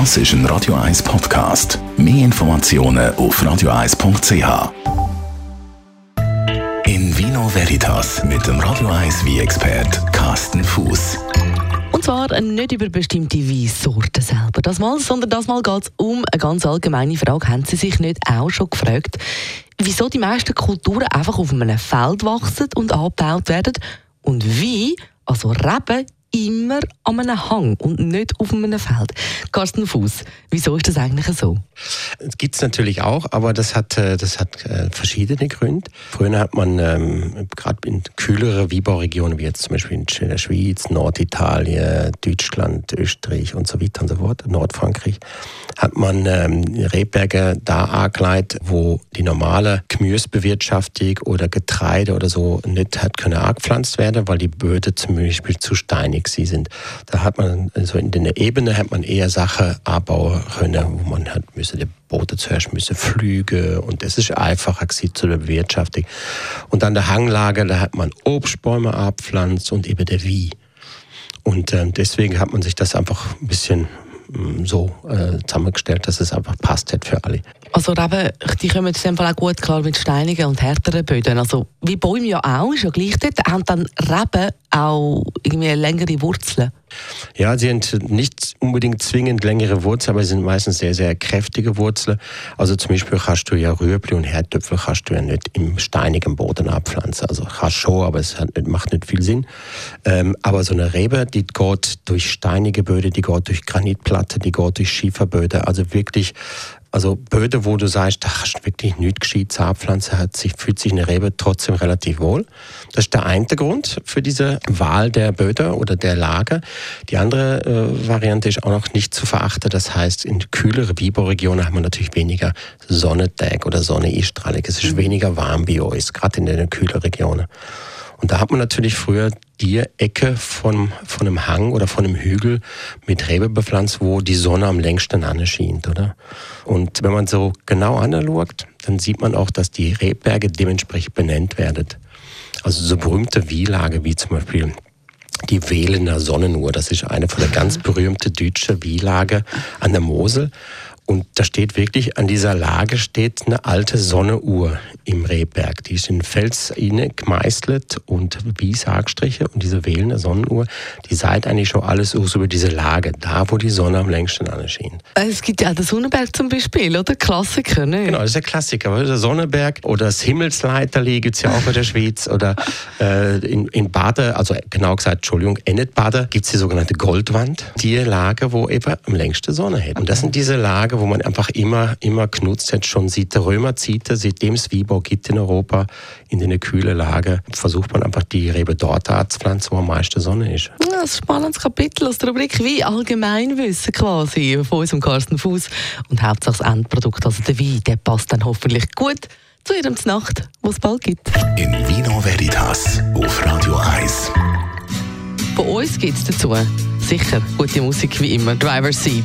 Das ist ein Radio 1 Podcast. Mehr Informationen auf radio1.ch. In Vino Veritas mit dem Radio 1 wie expert Carsten Fuß. Und zwar nicht über bestimmte Weinsorten selber, das mal, sondern das mal geht es um eine ganz allgemeine Frage. Haben Sie sich nicht auch schon gefragt, wieso die meisten Kulturen einfach auf einem Feld wachsen und angebaut werden und wie, also Reben, immer an einem Hang und nicht auf einem Feld. Carsten Fuß, wieso ist das eigentlich so? Das gibt es natürlich auch, aber das hat, äh, das hat äh, verschiedene Gründe. Früher hat man ähm, gerade in kühlere Wieberregionen, wie jetzt zum Beispiel in der Schweiz, Norditalien, Deutschland, Österreich und so weiter und so fort, Nordfrankreich, hat man ähm, Rebberge da angelegt, wo die normale Gemüsebewirtschaftung oder Getreide oder so nicht hat können angepflanzt werden, weil die Böden zum Beispiel zu steinig sind. Da hat man, also in der Ebene hat man eher Sachen anbauen können, wo man hat müssen, die Boote zuerst müssen Flüge und es ist einfacher gewesen zu der Bewirtschaftung. Und an der Hanglage, da hat man Obstbäume abpflanzt und eben der Wie. Und äh, deswegen hat man sich das einfach ein bisschen mm, so äh, zusammengestellt, dass es einfach passt hat für alle. Also Reben, die kommen in Fall auch gut klar mit steinigen und härteren Böden. Also wie Bäume ja auch, ist gleich dort, haben dann Reben auch irgendwie längere Wurzeln? Ja, sie haben nicht unbedingt zwingend längere Wurzeln, aber sie sind meistens sehr, sehr kräftige Wurzeln. Also zum Beispiel kannst du ja Rüebli und Herdöpfel kannst du ja nicht im steinigen Boden abpflanzen. Also kannst schon, aber es hat, macht nicht viel Sinn. Ähm, aber so eine Rebe, die geht durch steinige Böden, die geht durch Granitplatte, die geht durch Schieferböden. Also wirklich also Böden, wo du sagst, da hast wirklich nichts gescheit Zahnpflanze, hat sich, fühlt sich eine Rebe trotzdem relativ wohl. Das ist der eine Grund für diese Wahl der Böden oder der Lage. Die andere äh, Variante ist auch noch nicht zu verachten. Das heißt, in kühleren Biberregionen haben wir natürlich weniger Sonnentag oder Sonne-Einstrahlung. Es ist mhm. weniger warm bei uns, gerade in den kühleren Regionen. Und da hat man natürlich früher die Ecke von, von einem Hang oder von einem Hügel mit Rebe bepflanzt, wo die Sonne am längsten anscheint, oder? Und wenn man so genau anschaut, dann sieht man auch, dass die Rebberge dementsprechend benannt werden. Also so berühmte Wielage wie zum Beispiel die Wählener Sonnenuhr. Das ist eine von der ganz berühmten deutschen Wielage an der Mosel. Und da steht wirklich, an dieser Lage steht eine alte Sonnenuhr im Rehberg. Die ist in Fels gemeißelt und wie Sargstriche. Und diese wählende Sonnenuhr, die sagt eigentlich schon alles aus über diese Lage, da wo die Sonne am längsten anscheint. Es gibt ja den Sonnenberg zum Beispiel, oder? Klassiker, ne? Genau, das ist ein Klassiker. Der Sonnenberg oder das Himmelsleiterli gibt es ja auch in der Schweiz. Oder äh, in, in Baden, also genau gesagt, Entschuldigung, Ennet-Baden, gibt es die sogenannte Goldwand. Die Lage, wo eben am längsten Sonne hat. Und das sind diese Lage, wo man einfach immer, immer genutzt hat, schon seit der Römerzeit, seitdem es Weinbau gibt in Europa, in den kühlen Lage, versucht man einfach die Rebe dort anzupflanzen, wo am meisten Sonne ist. Ja, ein spannendes Kapitel aus der Rubrik wie Allgemeinwissen quasi von unserem Carsten Fuß und Hauptsache das Endprodukt, also der Wein, der passt dann hoffentlich gut zu ihrem Nacht, wo es bald gibt. In Vino Veritas auf Radio 1. Von uns gibt es dazu sicher gute Musik wie immer, Driver's Seat.